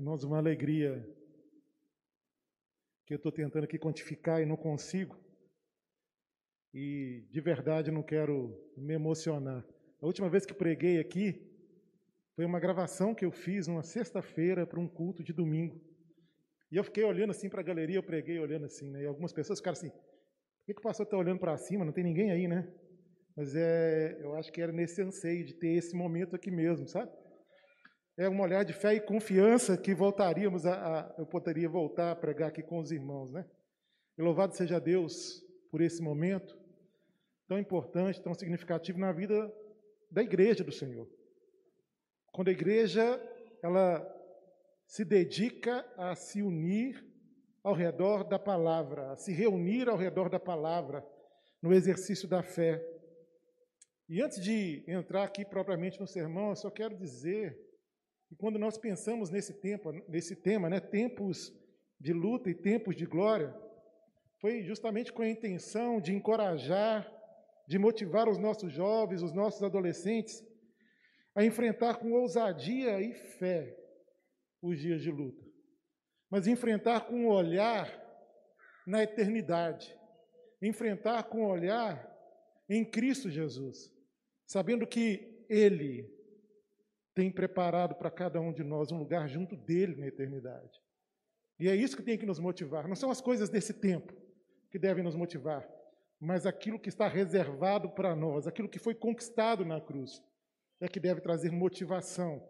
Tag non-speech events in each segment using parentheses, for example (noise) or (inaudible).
Irmãos, uma alegria que eu estou tentando aqui quantificar e não consigo. E de verdade não quero me emocionar. A última vez que preguei aqui foi uma gravação que eu fiz numa sexta-feira para um culto de domingo. E eu fiquei olhando assim para a galeria, eu preguei olhando assim, né? E algumas pessoas ficaram assim: por que, que o pastor está olhando para cima? Não tem ninguém aí, né? Mas é, eu acho que era nesse anseio de ter esse momento aqui mesmo, sabe? É uma olhar de fé e confiança que voltaríamos a, a eu poderia voltar a pregar aqui com os irmãos, né? E louvado seja Deus por esse momento tão importante, tão significativo na vida da igreja do Senhor. Quando a igreja ela se dedica a se unir ao redor da palavra, a se reunir ao redor da palavra no exercício da fé. E antes de entrar aqui propriamente no sermão, eu só quero dizer que quando nós pensamos nesse tempo, nesse tema, né, tempos de luta e tempos de glória, foi justamente com a intenção de encorajar, de motivar os nossos jovens, os nossos adolescentes a enfrentar com ousadia e fé os dias de luta, mas enfrentar com um olhar na eternidade, enfrentar com um olhar em Cristo Jesus, sabendo que Ele tem preparado para cada um de nós um lugar junto dele na eternidade. E é isso que tem que nos motivar. Não são as coisas desse tempo que devem nos motivar, mas aquilo que está reservado para nós, aquilo que foi conquistado na cruz, é que deve trazer motivação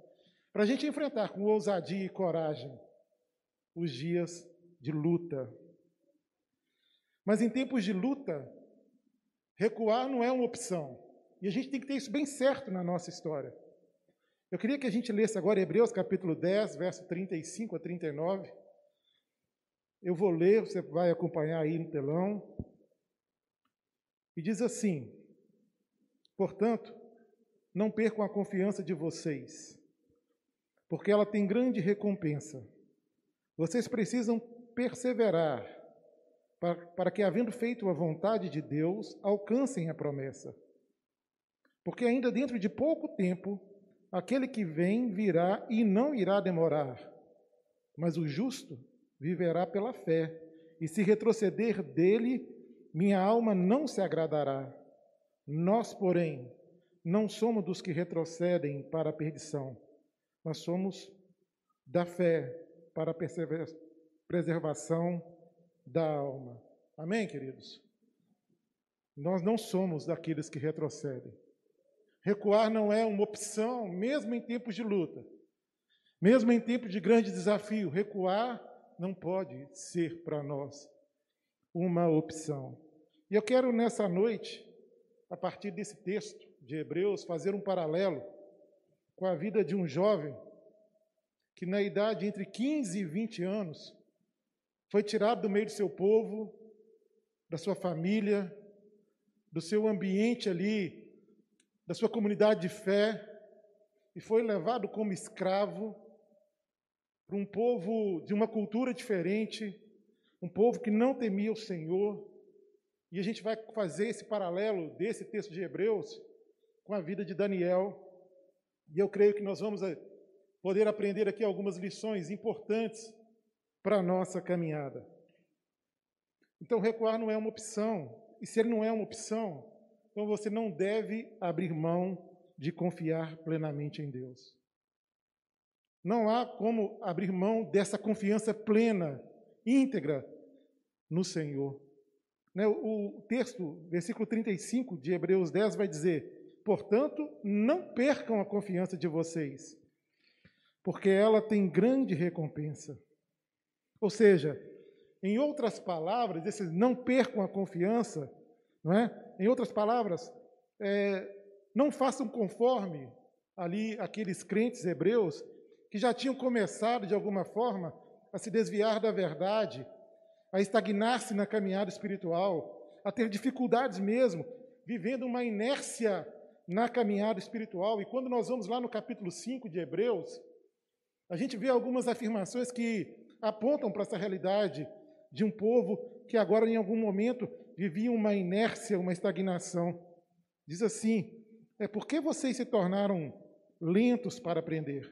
para a gente enfrentar com ousadia e coragem os dias de luta. Mas em tempos de luta, recuar não é uma opção. E a gente tem que ter isso bem certo na nossa história. Eu queria que a gente lesse agora Hebreus capítulo 10, verso 35 a 39. Eu vou ler, você vai acompanhar aí no telão. E diz assim: Portanto, não percam a confiança de vocês porque ela tem grande recompensa. Vocês precisam perseverar para, para que, havendo feito a vontade de Deus, alcancem a promessa. Porque ainda dentro de pouco tempo, aquele que vem virá e não irá demorar. Mas o justo viverá pela fé, e se retroceder dele, minha alma não se agradará. Nós, porém, não somos dos que retrocedem para a perdição nós somos da fé para a preservação da alma. Amém, queridos? Nós não somos daqueles que retrocedem. Recuar não é uma opção, mesmo em tempos de luta. Mesmo em tempos de grande desafio, recuar não pode ser para nós uma opção. E eu quero nessa noite, a partir desse texto de Hebreus, fazer um paralelo com a vida de um jovem que, na idade entre 15 e 20 anos, foi tirado do meio do seu povo, da sua família, do seu ambiente ali, da sua comunidade de fé, e foi levado como escravo para um povo de uma cultura diferente, um povo que não temia o Senhor. E a gente vai fazer esse paralelo desse texto de Hebreus com a vida de Daniel. E eu creio que nós vamos eh, poder aprender aqui algumas lições importantes para a nossa caminhada. Então, recuar não é uma opção. E se ele não é uma opção, então você não deve abrir mão de confiar plenamente em Deus. Não há como abrir mão dessa confiança plena, íntegra no Senhor. Né, o texto, versículo 35 de Hebreus 10, vai dizer: Portanto, não percam a confiança de vocês, porque ela tem grande recompensa. Ou seja, em outras palavras, esses não percam a confiança, não é? Em outras palavras, é, não façam conforme ali aqueles crentes hebreus que já tinham começado de alguma forma a se desviar da verdade, a estagnar-se na caminhada espiritual, a ter dificuldades mesmo, vivendo uma inércia na caminhada espiritual. E quando nós vamos lá no capítulo 5 de Hebreus, a gente vê algumas afirmações que apontam para essa realidade de um povo que agora, em algum momento, vivia uma inércia, uma estagnação. Diz assim: é porque vocês se tornaram lentos para aprender.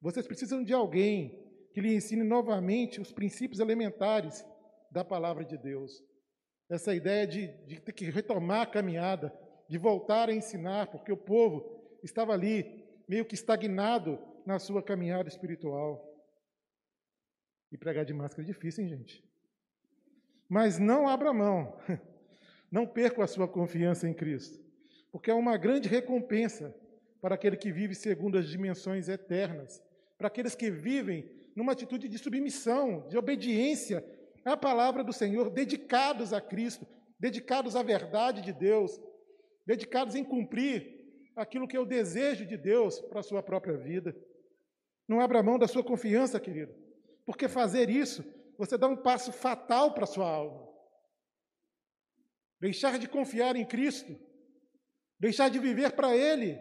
Vocês precisam de alguém que lhe ensine novamente os princípios elementares da palavra de Deus. Essa ideia de, de ter que retomar a caminhada, de voltar a ensinar, porque o povo estava ali meio que estagnado na sua caminhada espiritual. E pregar de máscara é difícil, hein, gente? Mas não abra mão, (laughs) não perca a sua confiança em Cristo, porque é uma grande recompensa para aquele que vive segundo as dimensões eternas, para aqueles que vivem numa atitude de submissão, de obediência à palavra do Senhor, dedicados a Cristo, dedicados à verdade de Deus, dedicados em cumprir aquilo que é o desejo de Deus para a sua própria vida. Não abra mão da sua confiança, querido, porque fazer isso, você dá um passo fatal para a sua alma. Deixar de confiar em Cristo, deixar de viver para Ele,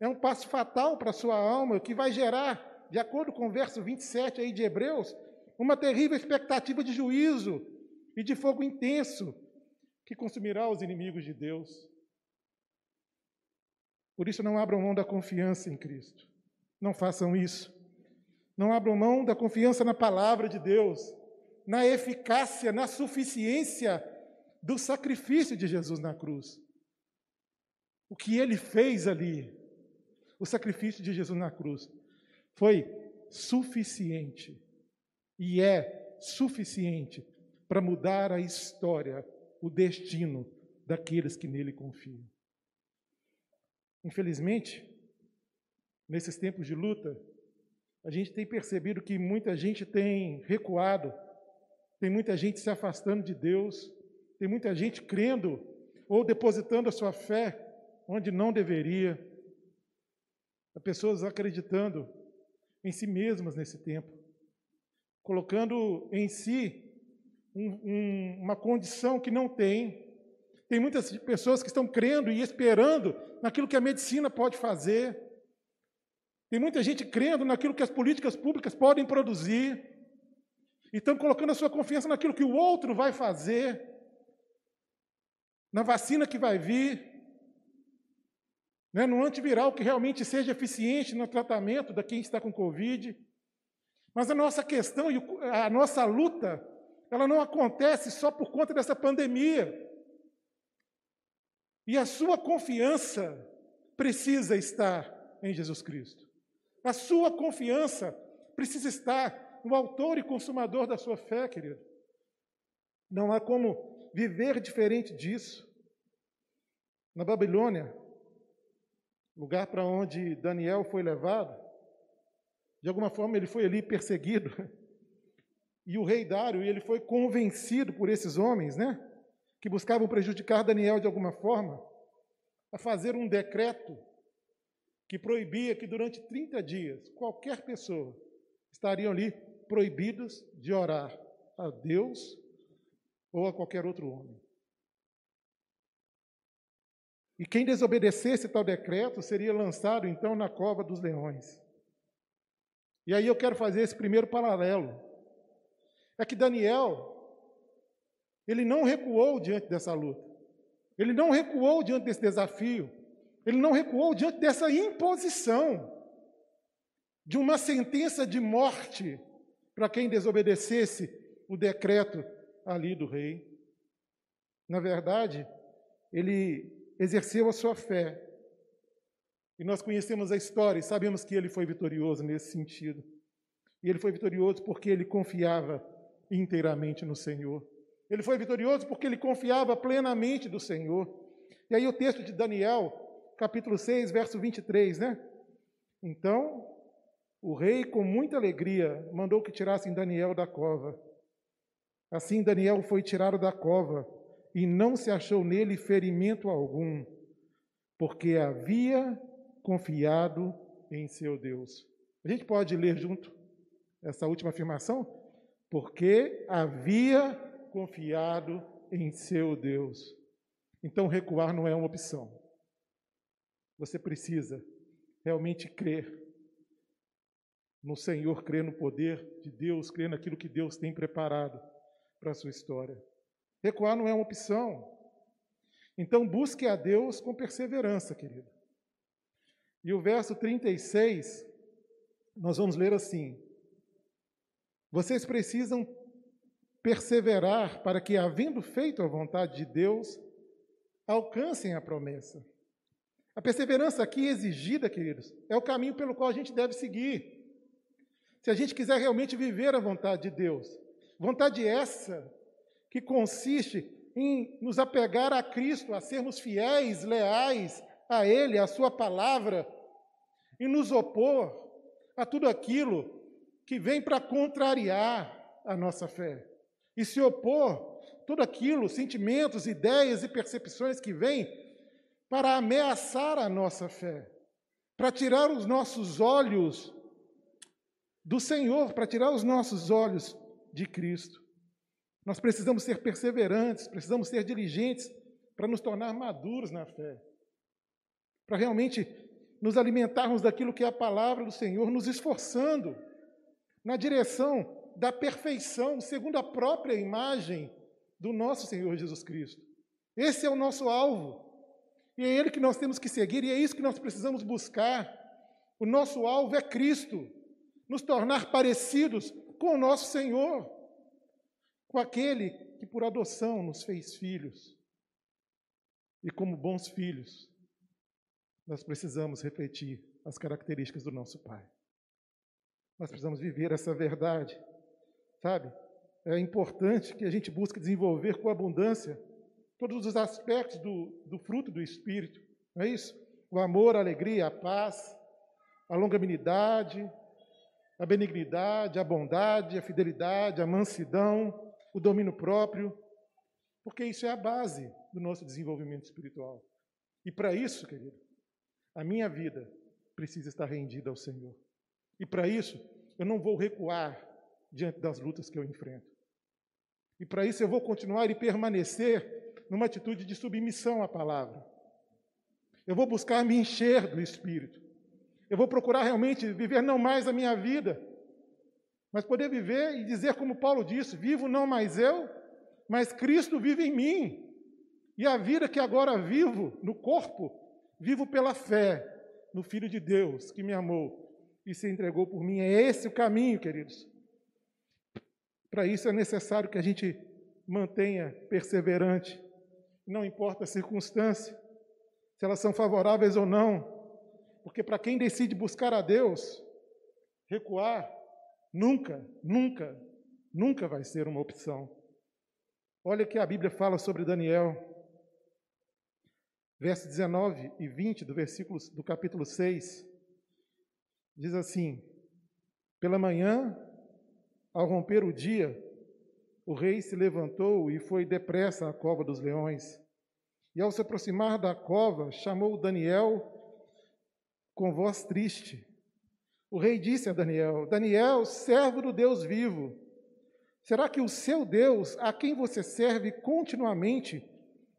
é um passo fatal para a sua alma, que vai gerar, de acordo com o verso 27 aí de Hebreus, uma terrível expectativa de juízo e de fogo intenso que consumirá os inimigos de Deus. Por isso, não abram mão da confiança em Cristo. Não façam isso. Não abram mão da confiança na palavra de Deus, na eficácia, na suficiência do sacrifício de Jesus na cruz. O que ele fez ali, o sacrifício de Jesus na cruz, foi suficiente e é suficiente para mudar a história, o destino daqueles que nele confiam. Infelizmente, nesses tempos de luta, a gente tem percebido que muita gente tem recuado, tem muita gente se afastando de Deus, tem muita gente crendo ou depositando a sua fé onde não deveria. Há pessoas acreditando em si mesmas nesse tempo, colocando em si um, um, uma condição que não tem, tem muitas pessoas que estão crendo e esperando naquilo que a medicina pode fazer. Tem muita gente crendo naquilo que as políticas públicas podem produzir. E estão colocando a sua confiança naquilo que o outro vai fazer, na vacina que vai vir, né, no antiviral que realmente seja eficiente no tratamento da quem está com Covid. Mas a nossa questão e a nossa luta, ela não acontece só por conta dessa pandemia. E a sua confiança precisa estar em Jesus Cristo. A sua confiança precisa estar no autor e consumador da sua fé, querido. Não há como viver diferente disso. Na Babilônia, lugar para onde Daniel foi levado, de alguma forma ele foi ali perseguido. E o rei Dário, ele foi convencido por esses homens, né? que buscavam prejudicar Daniel de alguma forma, a fazer um decreto que proibia que durante 30 dias qualquer pessoa estariam ali proibidos de orar a Deus ou a qualquer outro homem. E quem desobedecesse tal decreto seria lançado então na cova dos leões. E aí eu quero fazer esse primeiro paralelo. É que Daniel, ele não recuou diante dessa luta. Ele não recuou diante desse desafio. Ele não recuou diante dessa imposição de uma sentença de morte para quem desobedecesse o decreto ali do rei. Na verdade, ele exerceu a sua fé. E nós conhecemos a história e sabemos que ele foi vitorioso nesse sentido. E ele foi vitorioso porque ele confiava inteiramente no Senhor. Ele foi vitorioso porque ele confiava plenamente do Senhor. E aí o texto de Daniel, capítulo 6, verso 23, né? Então, o rei, com muita alegria, mandou que tirassem Daniel da cova. Assim, Daniel foi tirado da cova e não se achou nele ferimento algum, porque havia confiado em seu Deus. A gente pode ler junto essa última afirmação? Porque havia confiado em seu Deus. Então, recuar não é uma opção. Você precisa realmente crer no Senhor, crer no poder de Deus, crer naquilo que Deus tem preparado para a sua história. Recuar não é uma opção. Então, busque a Deus com perseverança, querido. E o verso 36, nós vamos ler assim: Vocês precisam perseverar para que, havendo feito a vontade de Deus, alcancem a promessa. A perseverança aqui exigida, queridos, é o caminho pelo qual a gente deve seguir. Se a gente quiser realmente viver a vontade de Deus, vontade essa que consiste em nos apegar a Cristo, a sermos fiéis, leais a Ele, a Sua palavra, e nos opor a tudo aquilo que vem para contrariar a nossa fé, e se opor tudo aquilo, sentimentos, ideias e percepções que vêm para ameaçar a nossa fé, para tirar os nossos olhos do Senhor, para tirar os nossos olhos de Cristo. Nós precisamos ser perseverantes, precisamos ser diligentes para nos tornar maduros na fé, para realmente nos alimentarmos daquilo que é a palavra do Senhor, nos esforçando na direção da perfeição, segundo a própria imagem do nosso Senhor Jesus Cristo. Esse é o nosso alvo. E é ele que nós temos que seguir, e é isso que nós precisamos buscar. O nosso alvo é Cristo, nos tornar parecidos com o nosso Senhor, com aquele que por adoção nos fez filhos. E como bons filhos, nós precisamos refletir as características do nosso Pai. Nós precisamos viver essa verdade, sabe? É importante que a gente busque desenvolver com abundância todos os aspectos do, do fruto do Espírito, não é isso? O amor, a alegria, a paz, a longanimidade, a benignidade, a bondade, a fidelidade, a mansidão, o domínio próprio, porque isso é a base do nosso desenvolvimento espiritual. E para isso, querido, a minha vida precisa estar rendida ao Senhor. E para isso, eu não vou recuar diante das lutas que eu enfrento. E para isso eu vou continuar e permanecer numa atitude de submissão à palavra. Eu vou buscar me encher do Espírito. Eu vou procurar realmente viver não mais a minha vida, mas poder viver e dizer, como Paulo disse: vivo não mais eu, mas Cristo vive em mim. E a vida que agora vivo no corpo, vivo pela fé no Filho de Deus que me amou e se entregou por mim. É esse o caminho, queridos. Para isso é necessário que a gente mantenha perseverante, não importa a circunstância, se elas são favoráveis ou não, porque para quem decide buscar a Deus, recuar nunca, nunca, nunca vai ser uma opção. Olha o que a Bíblia fala sobre Daniel, versos 19 e 20 do versículo do capítulo 6. Diz assim: Pela manhã, ao romper o dia, o rei se levantou e foi depressa à cova dos leões. E ao se aproximar da cova, chamou Daniel com voz triste. O rei disse a Daniel: Daniel, servo do Deus vivo, será que o seu Deus, a quem você serve continuamente,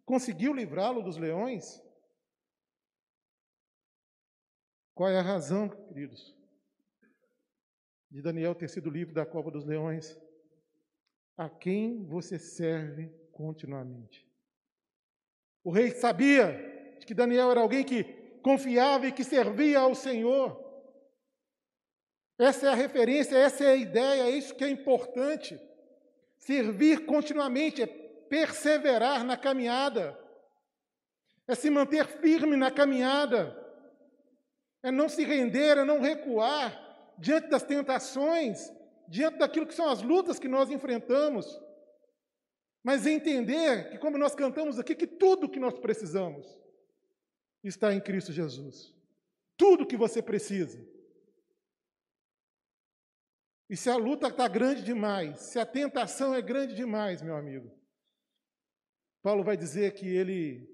conseguiu livrá-lo dos leões? Qual é a razão, queridos, de Daniel ter sido livre da cova dos leões? A quem você serve continuamente. O rei sabia que Daniel era alguém que confiava e que servia ao Senhor. Essa é a referência, essa é a ideia, é isso que é importante. Servir continuamente é perseverar na caminhada, é se manter firme na caminhada, é não se render, é não recuar diante das tentações, diante daquilo que são as lutas que nós enfrentamos, mas entender que, como nós cantamos aqui, que tudo que nós precisamos está em Cristo Jesus. Tudo que você precisa. E se a luta está grande demais, se a tentação é grande demais, meu amigo, Paulo vai dizer que ele,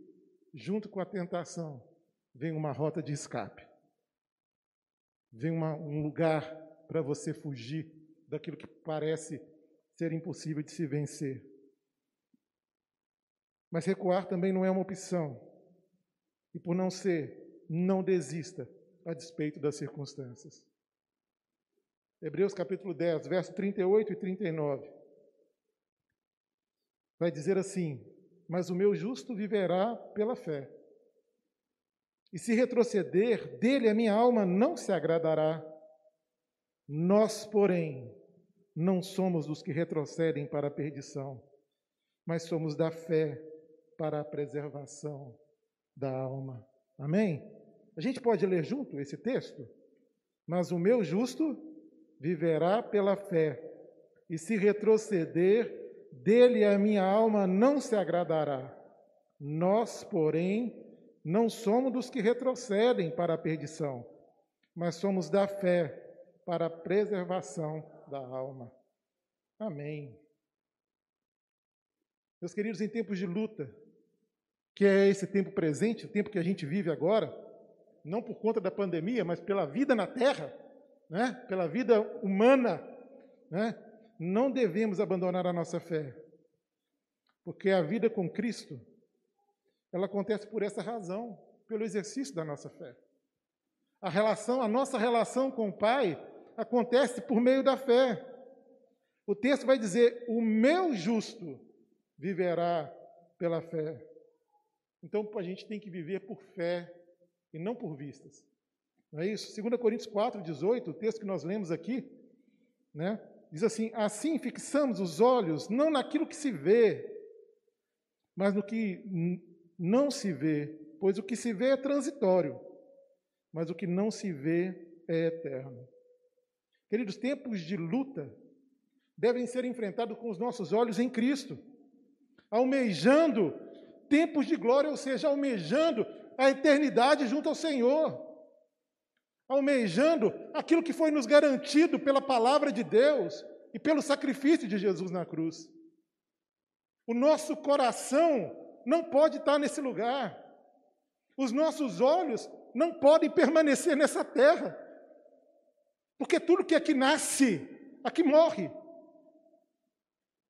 junto com a tentação, vem uma rota de escape, vem uma, um lugar para você fugir daquilo que parece ser impossível de se vencer. Mas recuar também não é uma opção. E por não ser, não desista a despeito das circunstâncias. Hebreus capítulo 10, verso 38 e 39. Vai dizer assim: Mas o meu justo viverá pela fé. E se retroceder, dele a minha alma não se agradará. Nós, porém, não somos dos que retrocedem para a perdição, mas somos da fé para a preservação da alma. Amém? A gente pode ler junto esse texto? Mas o meu justo viverá pela fé, e se retroceder, dele a minha alma não se agradará. Nós, porém, não somos dos que retrocedem para a perdição, mas somos da fé para a preservação da alma. Amém. Meus queridos, em tempos de luta, que é esse tempo presente, o tempo que a gente vive agora, não por conta da pandemia, mas pela vida na terra, né? pela vida humana, né? não devemos abandonar a nossa fé. Porque a vida com Cristo, ela acontece por essa razão, pelo exercício da nossa fé. A relação, a nossa relação com o Pai acontece por meio da fé. O texto vai dizer: "O meu justo viverá pela fé". Então, a gente tem que viver por fé e não por vistas. Não é isso? 2 Coríntios 4, 18, o texto que nós lemos aqui, né? Diz assim: Assim fixamos os olhos não naquilo que se vê, mas no que não se vê, pois o que se vê é transitório, mas o que não se vê é eterno. Queridos, tempos de luta devem ser enfrentados com os nossos olhos em Cristo, almejando tempos de glória, ou seja, almejando a eternidade junto ao Senhor, almejando aquilo que foi nos garantido pela palavra de Deus e pelo sacrifício de Jesus na cruz. O nosso coração não pode estar nesse lugar. Os nossos olhos não podem permanecer nessa terra. Porque tudo que aqui nasce, aqui morre.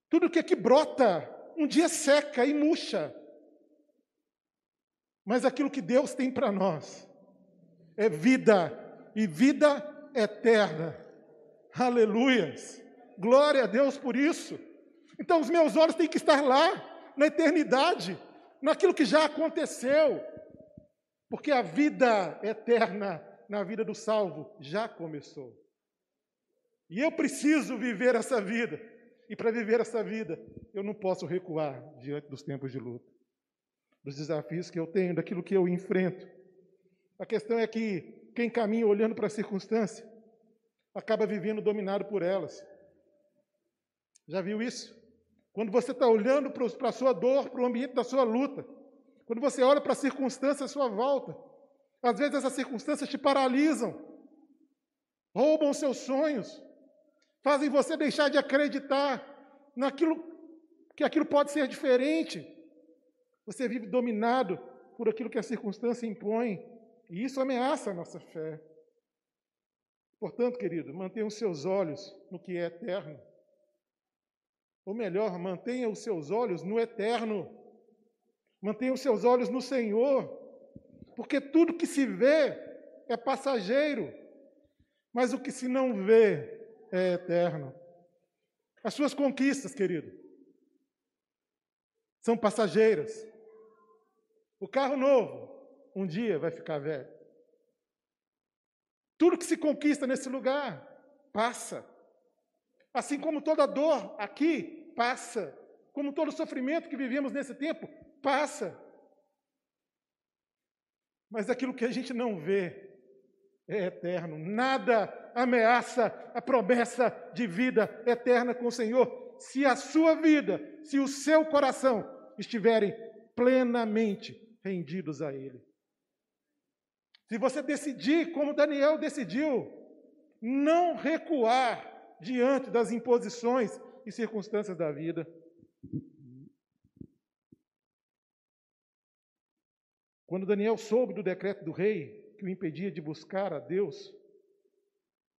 Tudo que aqui brota, um dia seca e murcha. Mas aquilo que Deus tem para nós é vida e vida eterna. Aleluias. Glória a Deus por isso. Então os meus olhos têm que estar lá, na eternidade, naquilo que já aconteceu. Porque a vida eterna na vida do salvo já começou. E eu preciso viver essa vida. E para viver essa vida, eu não posso recuar diante dos tempos de luta dos desafios que eu tenho, daquilo que eu enfrento. A questão é que quem caminha olhando para a circunstância acaba vivendo dominado por elas. Já viu isso? Quando você está olhando para a sua dor, para o ambiente da sua luta, quando você olha para a circunstância à sua volta, às vezes essas circunstâncias te paralisam, roubam seus sonhos, fazem você deixar de acreditar naquilo que aquilo pode ser diferente, você vive dominado por aquilo que a circunstância impõe, e isso ameaça a nossa fé. Portanto, querido, mantenha os seus olhos no que é eterno. Ou melhor, mantenha os seus olhos no eterno. Mantenha os seus olhos no Senhor. Porque tudo que se vê é passageiro, mas o que se não vê é eterno. As suas conquistas, querido, são passageiras. O carro novo, um dia vai ficar velho. Tudo que se conquista nesse lugar passa. Assim como toda dor aqui passa. Como todo sofrimento que vivemos nesse tempo passa. Mas aquilo que a gente não vê é eterno. Nada ameaça a promessa de vida eterna com o Senhor. Se a sua vida, se o seu coração estiverem plenamente rendidos a Ele. Se você decidir, como Daniel decidiu, não recuar diante das imposições e circunstâncias da vida. Quando Daniel soube do decreto do rei que o impedia de buscar a Deus,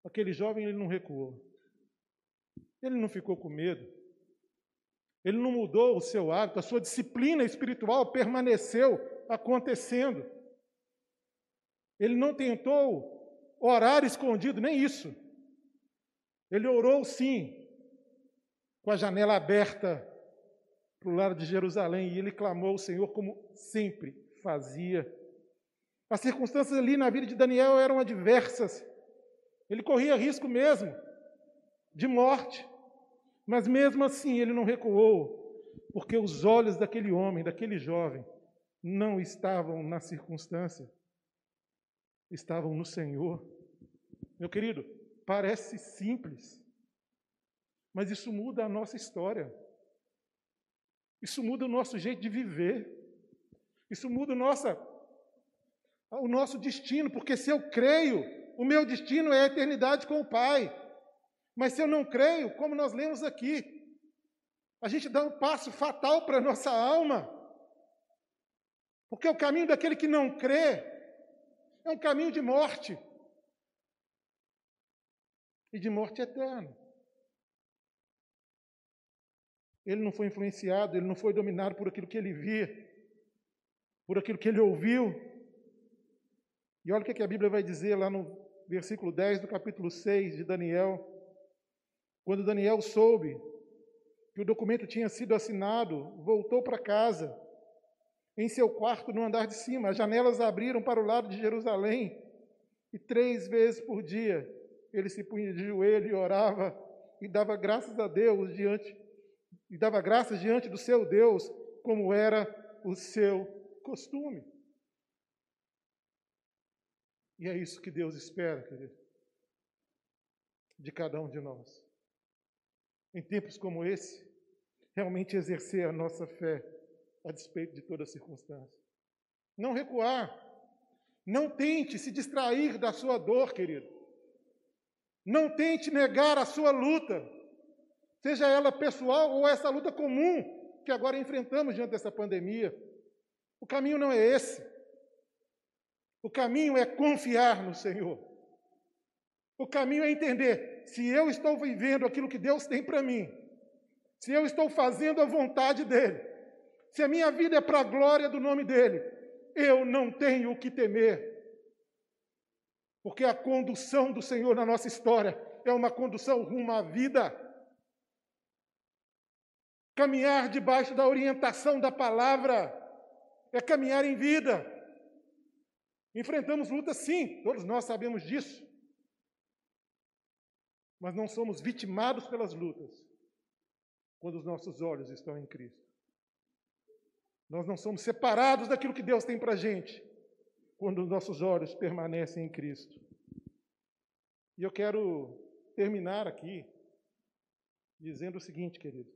aquele jovem ele não recuou. Ele não ficou com medo. Ele não mudou o seu hábito, a sua disciplina espiritual permaneceu acontecendo. Ele não tentou orar escondido, nem isso. Ele orou sim, com a janela aberta para o lado de Jerusalém, e ele clamou ao Senhor como sempre fazia. As circunstâncias ali na vida de Daniel eram adversas. Ele corria risco mesmo de morte. Mas mesmo assim ele não recuou, porque os olhos daquele homem, daquele jovem, não estavam na circunstância, estavam no Senhor. Meu querido, parece simples, mas isso muda a nossa história. Isso muda o nosso jeito de viver. Isso muda o nosso, o nosso destino, porque se eu creio, o meu destino é a eternidade com o Pai. Mas se eu não creio, como nós lemos aqui, a gente dá um passo fatal para a nossa alma. Porque o caminho daquele que não crê é um caminho de morte. E de morte eterna. Ele não foi influenciado, ele não foi dominado por aquilo que ele via, por aquilo que ele ouviu. E olha o que a Bíblia vai dizer lá no versículo 10 do capítulo 6 de Daniel. Quando Daniel soube que o documento tinha sido assinado, voltou para casa. Em seu quarto, no andar de cima, as janelas abriram para o lado de Jerusalém. E três vezes por dia ele se punha de joelho e orava e dava graças a Deus diante e dava graças diante do seu Deus, como era o seu costume. E é isso que Deus espera, querido, de cada um de nós em tempos como esse, realmente exercer a nossa fé a despeito de toda circunstância. Não recuar. Não tente se distrair da sua dor, querido. Não tente negar a sua luta, seja ela pessoal ou essa luta comum que agora enfrentamos diante dessa pandemia. O caminho não é esse. O caminho é confiar no Senhor. O caminho é entender se eu estou vivendo aquilo que Deus tem para mim, se eu estou fazendo a vontade dEle, se a minha vida é para a glória do nome dEle, eu não tenho o que temer. Porque a condução do Senhor na nossa história é uma condução rumo à vida. Caminhar debaixo da orientação da palavra é caminhar em vida. Enfrentamos lutas, sim, todos nós sabemos disso mas não somos vitimados pelas lutas quando os nossos olhos estão em Cristo. Nós não somos separados daquilo que Deus tem para a gente quando os nossos olhos permanecem em Cristo. E eu quero terminar aqui dizendo o seguinte, querido.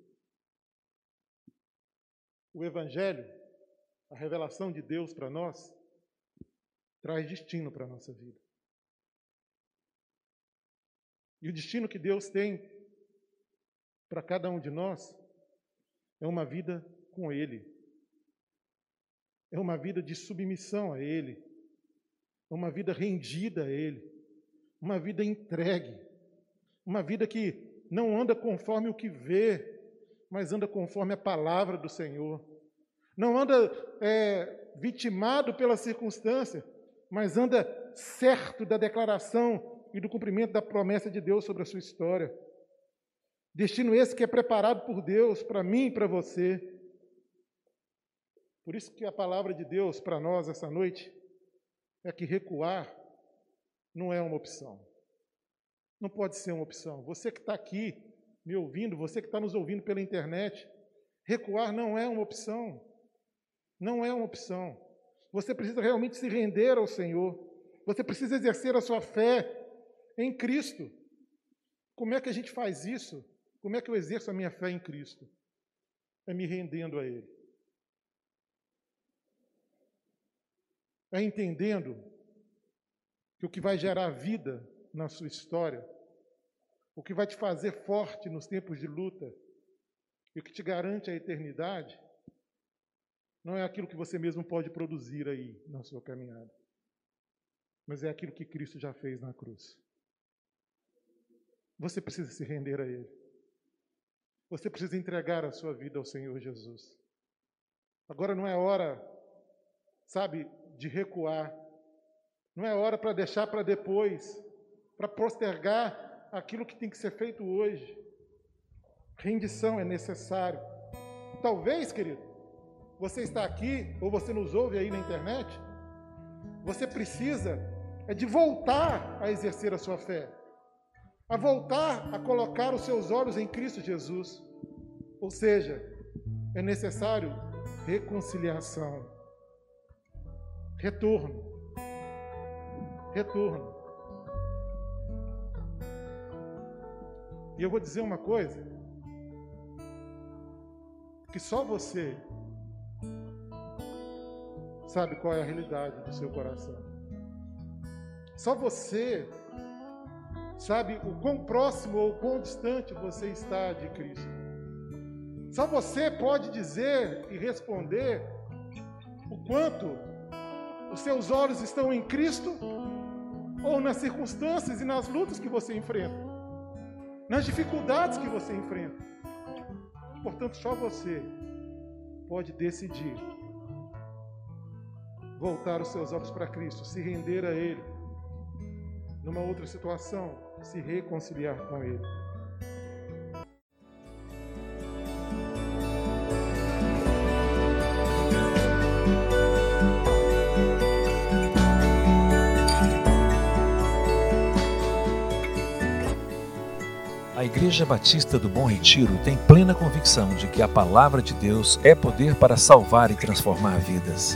O Evangelho, a revelação de Deus para nós, traz destino para a nossa vida. E o destino que Deus tem para cada um de nós é uma vida com Ele, é uma vida de submissão a Ele, é uma vida rendida a Ele, uma vida entregue, uma vida que não anda conforme o que vê, mas anda conforme a palavra do Senhor. Não anda é, vitimado pela circunstância, mas anda certo da declaração e do cumprimento da promessa de Deus sobre a sua história. Destino esse que é preparado por Deus para mim e para você. Por isso que a palavra de Deus para nós essa noite é que recuar não é uma opção. Não pode ser uma opção. Você que está aqui me ouvindo, você que está nos ouvindo pela internet, recuar não é uma opção. Não é uma opção. Você precisa realmente se render ao Senhor. Você precisa exercer a sua fé em Cristo. Como é que a gente faz isso? Como é que eu exerço a minha fé em Cristo? É me rendendo a Ele. É entendendo que o que vai gerar vida na sua história, o que vai te fazer forte nos tempos de luta, e o que te garante a eternidade, não é aquilo que você mesmo pode produzir aí na sua caminhada, mas é aquilo que Cristo já fez na cruz. Você precisa se render a Ele. Você precisa entregar a sua vida ao Senhor Jesus. Agora não é hora, sabe, de recuar. Não é hora para deixar para depois, para postergar aquilo que tem que ser feito hoje. Rendição é necessário. Talvez, querido, você está aqui ou você nos ouve aí na internet, você precisa é de voltar a exercer a sua fé. a voltar a colocar os seus olhos em Cristo Jesus. Ou seja, é necessário reconciliação, retorno, retorno. E eu vou dizer uma coisa que só você sabe qual é a realidade do seu coração. Só você sabe o quão próximo ou quão distante você está de Cristo. Só você pode dizer e responder o quanto os seus olhos estão em Cristo ou nas circunstâncias e nas lutas que você enfrenta, nas dificuldades que você enfrenta. Portanto, só você pode decidir voltar os seus olhos para Cristo, se render a Ele, numa outra situação, se reconciliar com Ele. A Igreja Batista do Bom Retiro tem plena convicção de que a palavra de Deus é poder para salvar e transformar vidas.